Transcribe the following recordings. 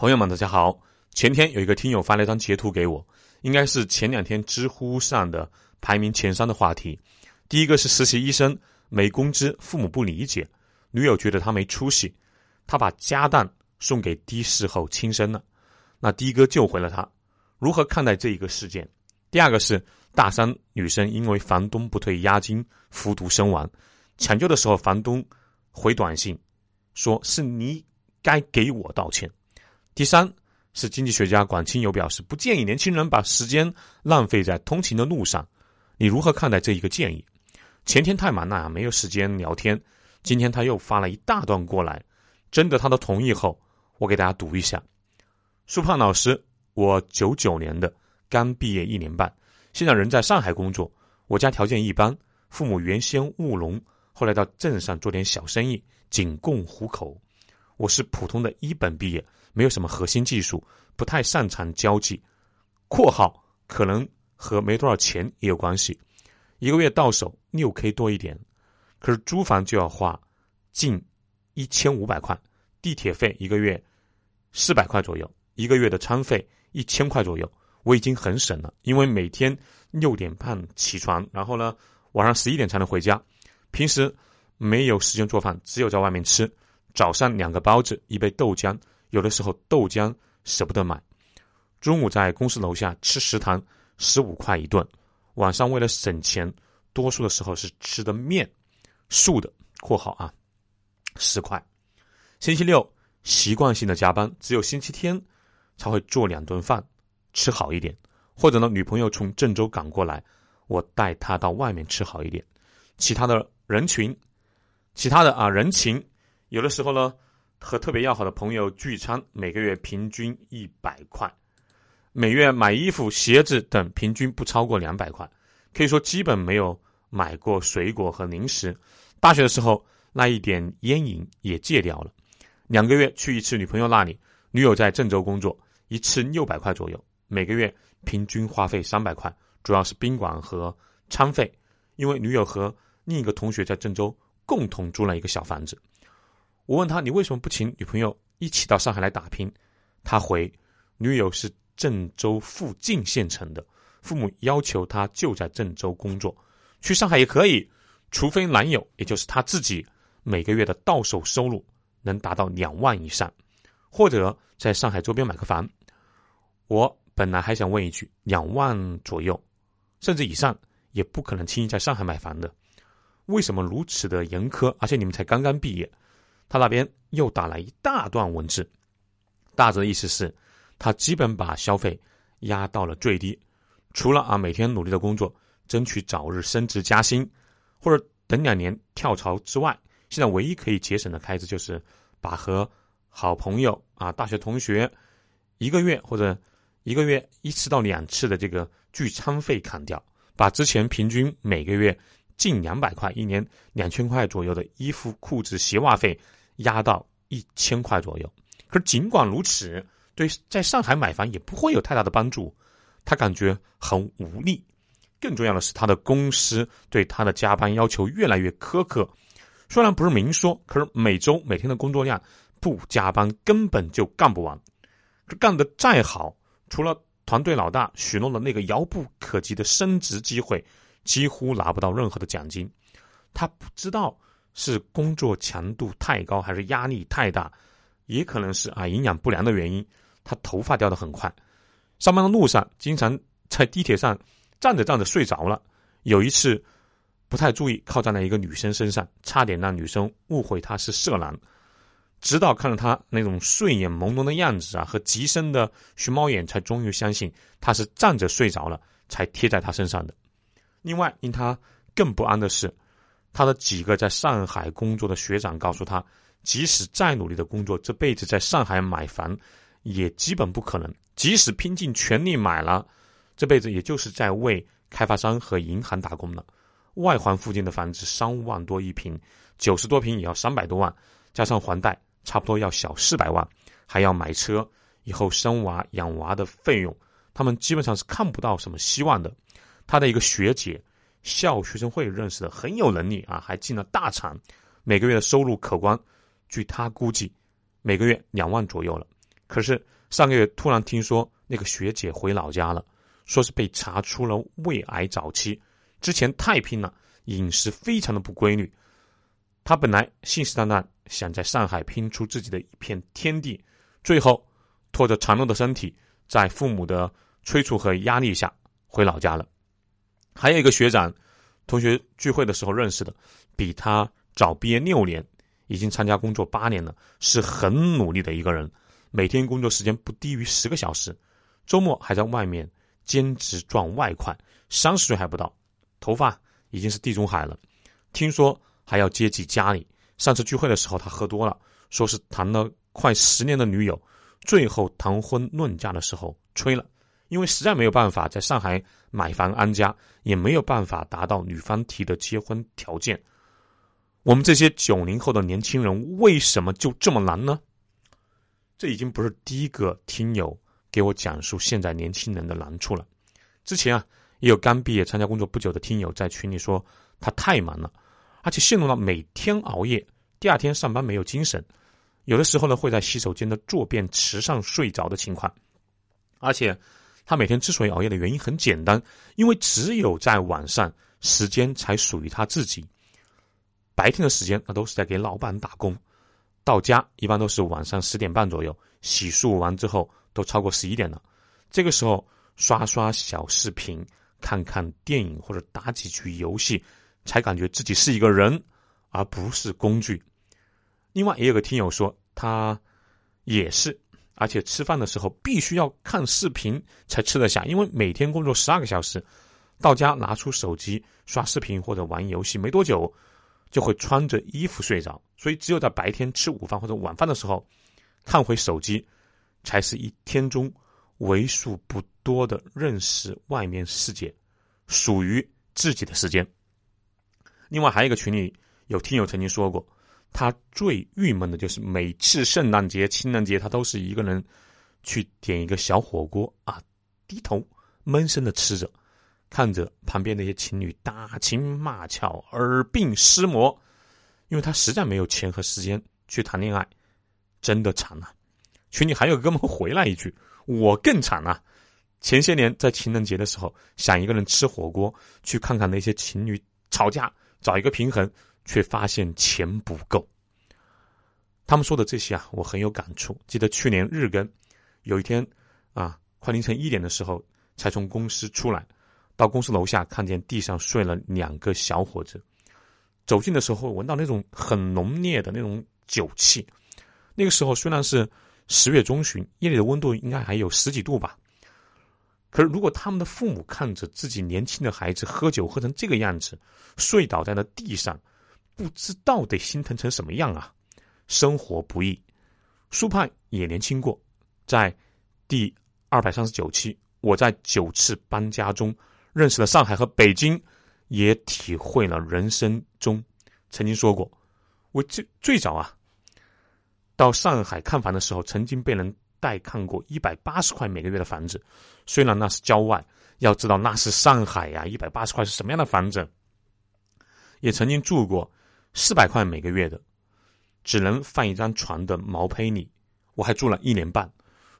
朋友们，大家好！前天有一个听友发了一张截图给我，应该是前两天知乎上的排名前三的话题。第一个是实习医生没工资，父母不理解，女友觉得他没出息，他把家当送给的士后轻生了。那的哥救回了他，如何看待这一个事件？第二个是大三女生因为房东不退押金服毒身亡，抢救的时候房东回短信说是你该给我道歉。第三是经济学家管清友表示，不建议年轻人把时间浪费在通勤的路上。你如何看待这一个建议？前天太忙了，没有时间聊天。今天他又发了一大段过来，征得他的同意后，我给大家读一下。苏胖老师，我九九年的，刚毕业一年半，现在人在上海工作。我家条件一般，父母原先务农，后来到镇上做点小生意，仅供糊口。我是普通的一本毕业。没有什么核心技术，不太擅长交际（括号可能和没多少钱也有关系）。一个月到手六 K 多一点，可是租房就要花近一千五百块，地铁费一个月四百块左右，一个月的餐费一千块左右，我已经很省了。因为每天六点半起床，然后呢晚上十一点才能回家，平时没有时间做饭，只有在外面吃。早上两个包子，一杯豆浆。有的时候豆浆舍不得买，中午在公司楼下吃食堂，十五块一顿。晚上为了省钱，多数的时候是吃的面，素的（括号啊），十块。星期六习惯性的加班，只有星期天才会做两顿饭，吃好一点。或者呢，女朋友从郑州赶过来，我带她到外面吃好一点。其他的人群，其他的啊人情，有的时候呢。和特别要好的朋友聚餐，每个月平均一百块，每月买衣服、鞋子等平均不超过两百块，可以说基本没有买过水果和零食。大学的时候那一点烟瘾也戒掉了，两个月去一次女朋友那里，女友在郑州工作，一次六百块左右，每个月平均花费三百块，主要是宾馆和餐费。因为女友和另一个同学在郑州共同租了一个小房子。我问他：“你为什么不请女朋友一起到上海来打拼？”他回：“女友是郑州附近县城的，父母要求他就在郑州工作，去上海也可以，除非男友，也就是他自己，每个月的到手收入能达到两万以上，或者在上海周边买个房。”我本来还想问一句：“两万左右，甚至以上，也不可能轻易在上海买房的，为什么如此的严苛？而且你们才刚刚毕业。”他那边又打了一大段文字，大致的意思是，他基本把消费压到了最低，除了啊每天努力的工作，争取早日升职加薪，或者等两年跳槽之外，现在唯一可以节省的开支就是把和好朋友啊大学同学一个月或者一个月一次到两次的这个聚餐费砍掉，把之前平均每个月近两百块、一年两千块左右的衣服、裤子、鞋袜费。压到一千块左右，可是尽管如此，对在上海买房也不会有太大的帮助，他感觉很无力。更重要的是，他的公司对他的加班要求越来越苛刻，虽然不是明说，可是每周每天的工作量不加班根本就干不完。这干得再好，除了团队老大许诺的那个遥不可及的升职机会，几乎拿不到任何的奖金。他不知道。是工作强度太高，还是压力太大？也可能是啊营养不良的原因。他头发掉的很快，上班的路上经常在地铁上站着站着睡着了。有一次不太注意，靠在了一个女生身上，差点让女生误会他是色狼。直到看到他那种睡眼朦胧的样子啊，和极深的熊猫眼，才终于相信他是站着睡着了，才贴在他身上的。另外，令他更不安的是。他的几个在上海工作的学长告诉他，即使再努力的工作，这辈子在上海买房也基本不可能。即使拼尽全力买了，这辈子也就是在为开发商和银行打工了。外环附近的房子三万多一平，九十多平也要三百多万，加上还贷，差不多要小四百万，还要买车，以后生娃养娃的费用，他们基本上是看不到什么希望的。他的一个学姐。校学生会认识的很有能力啊，还进了大厂，每个月的收入可观。据他估计，每个月两万左右了。可是上个月突然听说那个学姐回老家了，说是被查出了胃癌早期，之前太拼了，饮食非常的不规律。他本来信誓旦旦想在上海拼出自己的一片天地，最后拖着孱弱的身体，在父母的催促和压力下回老家了。还有一个学长，同学聚会的时候认识的，比他早毕业六年，已经参加工作八年了，是很努力的一个人，每天工作时间不低于十个小时，周末还在外面兼职赚外快，三十岁还不到，头发已经是地中海了，听说还要接济家里。上次聚会的时候，他喝多了，说是谈了快十年的女友，最后谈婚论嫁的时候吹了。因为实在没有办法在上海买房安家，也没有办法达到女方提的结婚条件，我们这些九零后的年轻人为什么就这么难呢？这已经不是第一个听友给我讲述现在年轻人的难处了。之前啊，也有刚毕业参加工作不久的听友在群里说，他太忙了，而且陷入了每天熬夜，第二天上班没有精神，有的时候呢会在洗手间的坐便池上睡着的情况，而且。他每天之所以熬夜的原因很简单，因为只有在晚上时间才属于他自己，白天的时间那都是在给老板打工。到家一般都是晚上十点半左右，洗漱完之后都超过十一点了。这个时候刷刷小视频、看看电影或者打几局游戏，才感觉自己是一个人，而不是工具。另外也有个听友说，他也是。而且吃饭的时候必须要看视频才吃得下，因为每天工作十二个小时，到家拿出手机刷视频或者玩游戏，没多久就会穿着衣服睡着。所以只有在白天吃午饭或者晚饭的时候，看回手机，才是一天中为数不多的认识外面世界、属于自己的时间。另外还有一个群里有听友曾经说过。他最郁闷的就是每次圣诞节、情人节，他都是一个人去点一个小火锅啊，低头闷声的吃着，看着旁边那些情侣打情骂俏、耳鬓厮磨，因为他实在没有钱和时间去谈恋爱，真的惨啊！群里还有哥们回来一句：“我更惨啊！前些年在情人节的时候，想一个人吃火锅，去看看那些情侣吵架，找一个平衡。”却发现钱不够。他们说的这些啊，我很有感触。记得去年日更，有一天啊，快凌晨一点的时候才从公司出来，到公司楼下看见地上睡了两个小伙子。走近的时候，闻到那种很浓烈的那种酒气。那个时候虽然是十月中旬，夜里的温度应该还有十几度吧。可是如果他们的父母看着自己年轻的孩子喝酒喝成这个样子，睡倒在了地上。不知道得心疼成什么样啊！生活不易，苏派也年轻过，在第二百三十九期，我在九次搬家中认识了上海和北京，也体会了人生中曾经说过，我最最早啊，到上海看房的时候，曾经被人带看过一百八十块每个月的房子，虽然那是郊外，要知道那是上海呀，一百八十块是什么样的房子，也曾经住过。四百块每个月的，只能放一张床的毛坯里，我还住了一年半。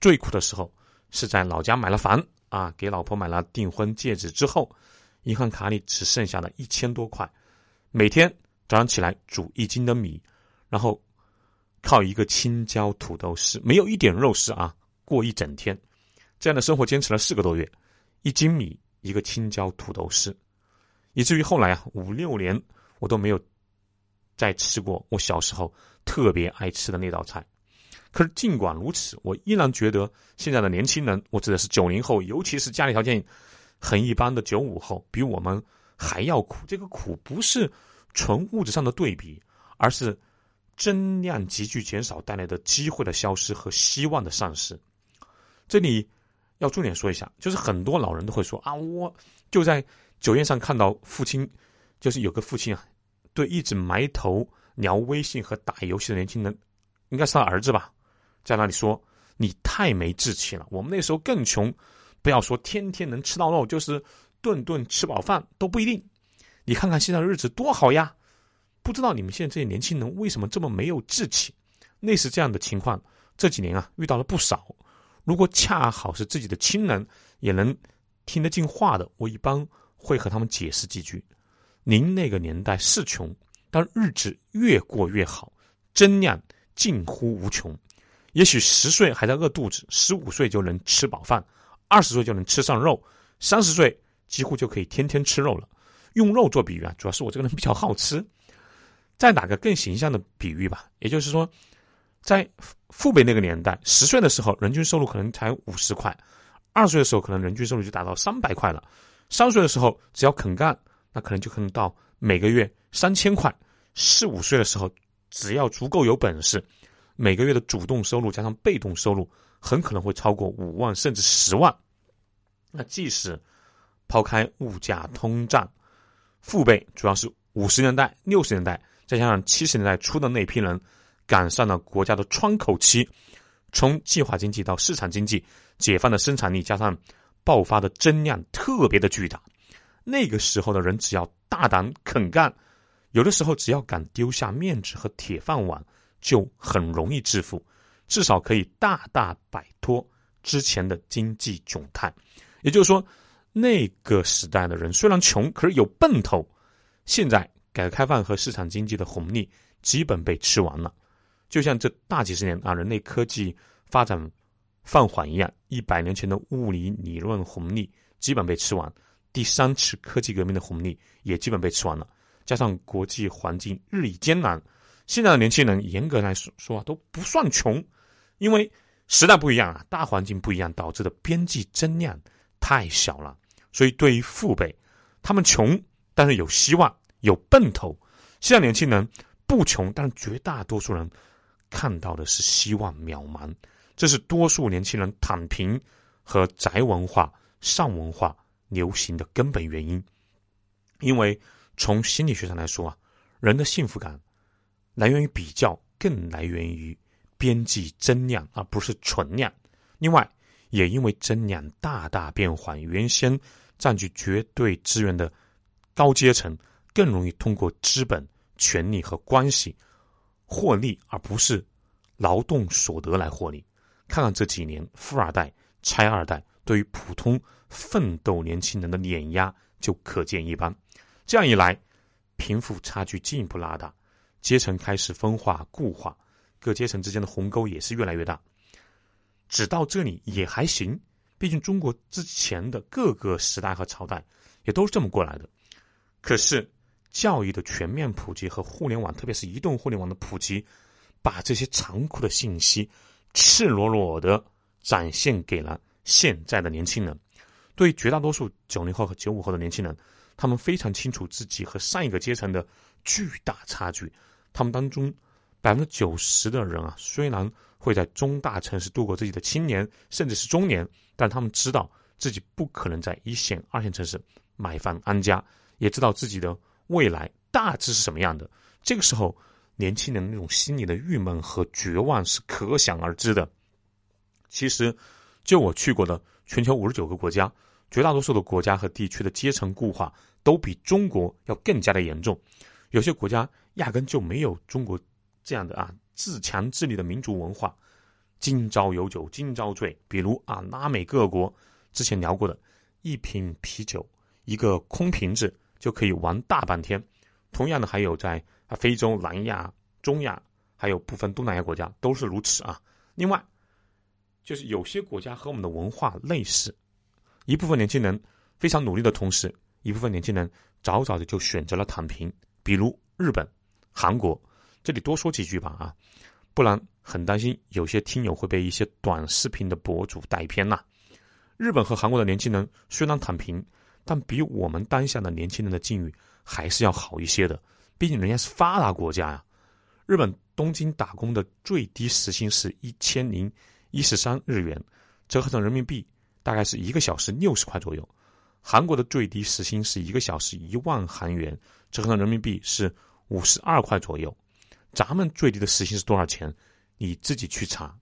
最苦的时候是在老家买了房啊，给老婆买了订婚戒指之后，银行卡里只剩下了一千多块，每天早上起来煮一斤的米，然后靠一个青椒土豆丝，没有一点肉丝啊，过一整天。这样的生活坚持了四个多月，一斤米一个青椒土豆丝，以至于后来啊五六年我都没有。再吃过我小时候特别爱吃的那道菜，可是尽管如此，我依然觉得现在的年轻人，我指的是九零后，尤其是家里条件很一般的九五后，比我们还要苦。这个苦不是纯物质上的对比，而是增量急剧减少带来的机会的消失和希望的丧失。这里要重点说一下，就是很多老人都会说啊，我就在酒宴上看到父亲，就是有个父亲啊。对一直埋头聊微信和打游戏的年轻人，应该是他儿子吧，在那里说你太没志气了。我们那时候更穷，不要说天天能吃到肉，就是顿顿吃饱饭都不一定。你看看现在的日子多好呀！不知道你们现在这些年轻人为什么这么没有志气？类似这样的情况，这几年啊遇到了不少。如果恰好是自己的亲人也能听得进话的，我一般会和他们解释几句：您那个年代是穷，但日子越过越好，增量近乎无穷。也许十岁还在饿肚子，十五岁就能吃饱饭，二十岁就能吃上肉，三十岁几乎就可以天天吃肉了。用肉做比喻啊，主要是我这个人比较好吃。再打个更形象的比喻吧，也就是说，在父辈那个年代，十岁的时候人均收入可能才五十块，二十岁的时候可能人均收入就达到三百块了，三十岁的时候只要肯干，那可能就可能到每个月三千块，四五岁的时候只要足够有本事，每个月的主动收入加上被动收入很可能会超过五万甚至十万。那即使抛开物价通胀。父辈主要是五十年代、六十年代，再加上七十年代初的那批人，赶上了国家的窗口期，从计划经济到市场经济，解放的生产力加上爆发的增量特别的巨大。那个时候的人只要大胆肯干，有的时候只要敢丢下面子和铁饭碗，就很容易致富，至少可以大大摆脱之前的经济窘态。也就是说。那个时代的人虽然穷，可是有奔头。现在改革开放和市场经济的红利基本被吃完了，就像这大几十年啊，人类科技发展放缓一样，一百年前的物理理论红利基本被吃完，第三次科技革命的红利也基本被吃完了。加上国际环境日益艰难，现在的年轻人严格来说说都不算穷，因为时代不一样啊，大环境不一样，导致的边际增量太小了。所以，对于父辈，他们穷，但是有希望，有奔头；现在年轻人不穷，但是绝大多数人看到的是希望渺茫。这是多数年轻人躺平和宅文化、上文化流行的根本原因。因为从心理学上来说啊，人的幸福感来源于比较，更来源于边际增量，而不是存量。另外，也因为增量大大变缓，原先。占据绝对资源的高阶层更容易通过资本、权力和关系获利，而不是劳动所得来获利。看看这几年富二代、拆二代对于普通奋斗年轻人的碾压，就可见一斑。这样一来，贫富差距进一步拉大，阶层开始分化固化，各阶层之间的鸿沟也是越来越大。只到这里也还行。毕竟，中国之前的各个时代和朝代也都是这么过来的。可是，教育的全面普及和互联网，特别是移动互联网的普及，把这些残酷的信息赤裸裸的展现给了现在的年轻人。对于绝大多数九零后和九五后的年轻人，他们非常清楚自己和上一个阶层的巨大差距。他们当中百分之九十的人啊，虽然会在中大城市度过自己的青年，甚至是中年。但他们知道自己不可能在一线、二线城市买房安家，也知道自己的未来大致是什么样的。这个时候，年轻人那种心里的郁闷和绝望是可想而知的。其实，就我去过的全球五十九个国家，绝大多数的国家和地区的阶层固化都比中国要更加的严重。有些国家压根就没有中国这样的啊自强自立的民族文化。今朝有酒今朝醉，比如啊，拉美各国之前聊过的，一瓶啤酒，一个空瓶子就可以玩大半天。同样的，还有在啊非洲、南亚、中亚，还有部分东南亚国家都是如此啊。另外，就是有些国家和我们的文化类似，一部分年轻人非常努力的同时，一部分年轻人早早的就选择了躺平，比如日本、韩国。这里多说几句吧啊。不然很担心，有些听友会被一些短视频的博主带偏呐。日本和韩国的年轻人虽然躺平，但比我们当下的年轻人的境遇还是要好一些的。毕竟人家是发达国家呀。日本东京打工的最低时薪是一千零一十三日元，折合成人民币大概是一个小时六十块左右。韩国的最低时薪是一个小时一万韩元，折合成人民币是五十二块左右。咱们最低的时薪是多少钱？你自己去查。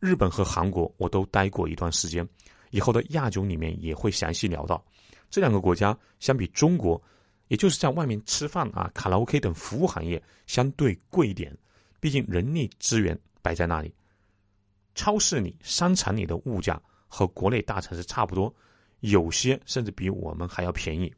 日本和韩国我都待过一段时间，以后的亚九里面也会详细聊到。这两个国家相比中国，也就是在外面吃饭啊、卡拉 OK 等服务行业相对贵一点，毕竟人力资源摆在那里。超市里、商场里的物价和国内大城市差不多，有些甚至比我们还要便宜，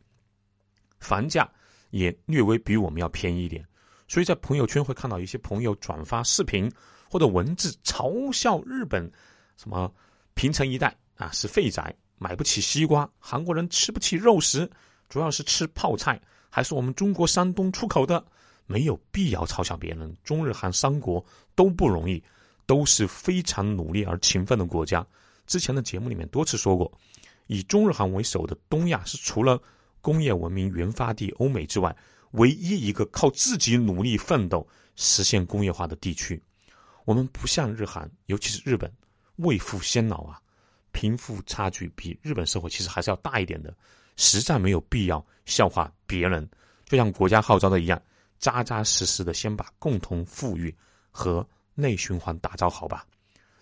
房价也略微比我们要便宜一点。所以在朋友圈会看到一些朋友转发视频或者文字嘲笑日本，什么平成一代啊是废宅，买不起西瓜，韩国人吃不起肉食，主要是吃泡菜，还是我们中国山东出口的，没有必要嘲笑别人。中日韩三国都不容易，都是非常努力而勤奋的国家。之前的节目里面多次说过，以中日韩为首的东亚是除了工业文明原发地欧美之外。唯一一个靠自己努力奋斗实现工业化的地区，我们不像日韩，尤其是日本，未富先老啊，贫富差距比日本社会其实还是要大一点的，实在没有必要笑话别人。就像国家号召的一样，扎扎实实的先把共同富裕和内循环打造好吧。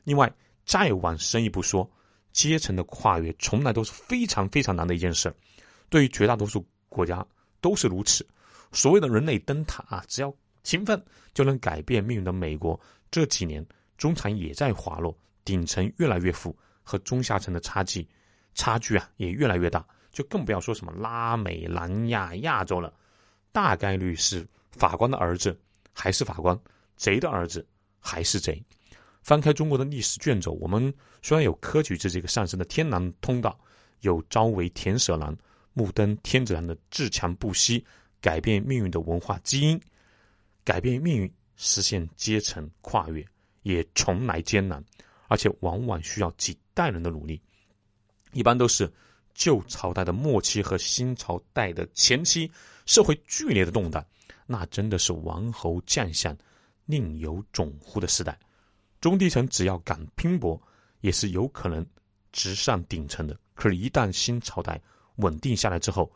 另外，再往深一步说，阶层的跨越从来都是非常非常难的一件事，对于绝大多数国家都是如此。所谓的人类灯塔啊，只要勤奋就能改变命运的美国，这几年中产也在滑落，顶层越来越富，和中下层的差距差距啊也越来越大，就更不要说什么拉美、南亚、亚洲了，大概率是法官的儿子还是法官，贼的儿子还是贼。翻开中国的历史卷轴，我们虽然有科举制这个上升的天然通道，有朝为田舍郎、目登天子郎的自强不息。改变命运的文化基因，改变命运，实现阶层跨越，也从来艰难，而且往往需要几代人的努力。一般都是旧朝代的末期和新朝代的前期，社会剧烈的动荡，那真的是王侯将相另有种乎的时代。中低层只要敢拼搏，也是有可能直上顶层的。可是，一旦新朝代稳定下来之后，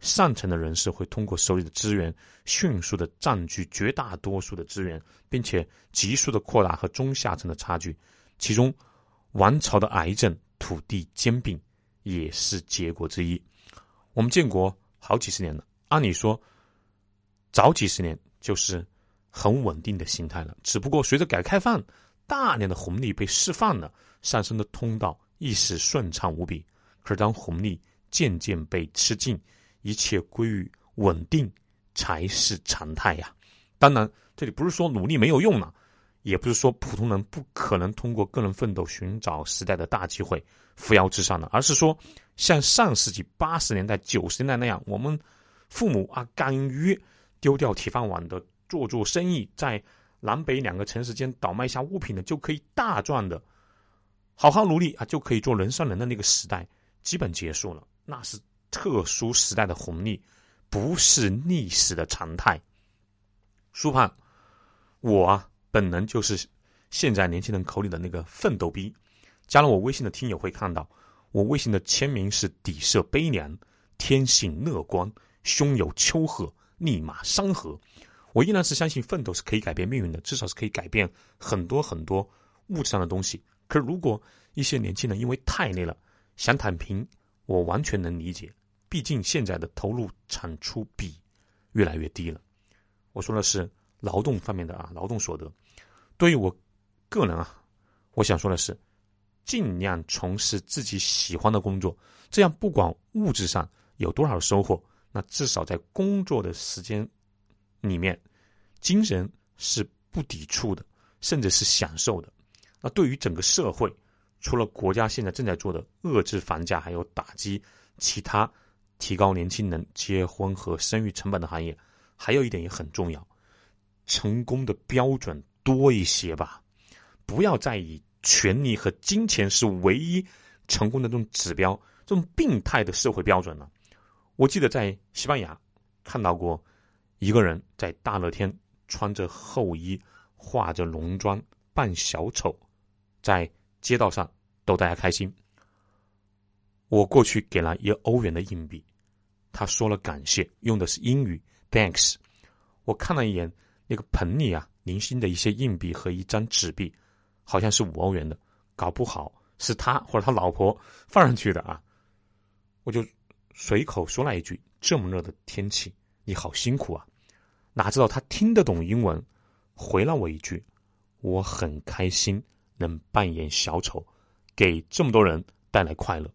上层的人士会通过手里的资源，迅速的占据绝大多数的资源，并且急速的扩大和中下层的差距。其中，王朝的癌症——土地兼并，也是结果之一。我们建国好几十年了，按理说，早几十年就是很稳定的心态了。只不过随着改革开放，大量的红利被释放了，上升的通道一时顺畅无比。可是当红利渐渐被吃尽，一切归于稳定才是常态呀！当然，这里不是说努力没有用了，也不是说普通人不可能通过个人奋斗寻找时代的大机会扶摇直上的，而是说，像上世纪八十年代、九十年代那样，我们父母啊，敢于丢掉铁饭碗的做做生意，在南北两个城市间倒卖一下物品的，就可以大赚的，好好努力啊，就可以做人上人的那个时代，基本结束了。那是。特殊时代的红利，不是历史的常态。苏胖，我啊，本能就是现在年轻人口里的那个奋斗逼。加了我微信的听友会看到，我微信的签名是底色悲凉，天性乐观，胸有丘壑，立马山河。我依然是相信奋斗是可以改变命运的，至少是可以改变很多很多物质上的东西。可是如果一些年轻人因为太累了，想躺平，我完全能理解。毕竟现在的投入产出比越来越低了。我说的是劳动方面的啊，劳动所得。对于我个人啊，我想说的是，尽量从事自己喜欢的工作，这样不管物质上有多少收获，那至少在工作的时间里面，精神是不抵触的，甚至是享受的。那对于整个社会，除了国家现在正在做的遏制房价，还有打击其他。提高年轻人结婚和生育成本的行业，还有一点也很重要，成功的标准多一些吧，不要再以权力和金钱是唯一成功的这种指标，这种病态的社会标准了。我记得在西班牙看到过一个人在大热天穿着厚衣，化着浓妆扮小丑，在街道上逗大家开心。我过去给了一欧元的硬币。他说了感谢，用的是英语，thanks。我看了一眼那个盆里啊，零星的一些硬币和一张纸币，好像是五欧元的，搞不好是他或者他老婆放上去的啊。我就随口说了一句：“这么热的天气，你好辛苦啊。”哪知道他听得懂英文，回了我一句：“我很开心能扮演小丑，给这么多人带来快乐。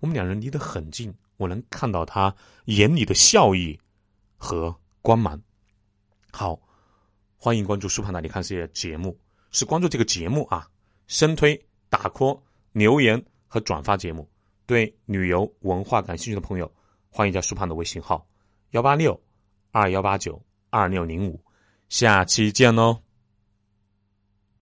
我们两人离得很近，我能看到他眼里的笑意和光芒。好，欢迎关注“苏胖大你看世界”节目，是关注这个节目啊，深推、打 call、留言和转发节目。对旅游文化感兴趣的朋友，欢迎加苏胖的微信号：幺八六二幺八九二六零五。下期见喽！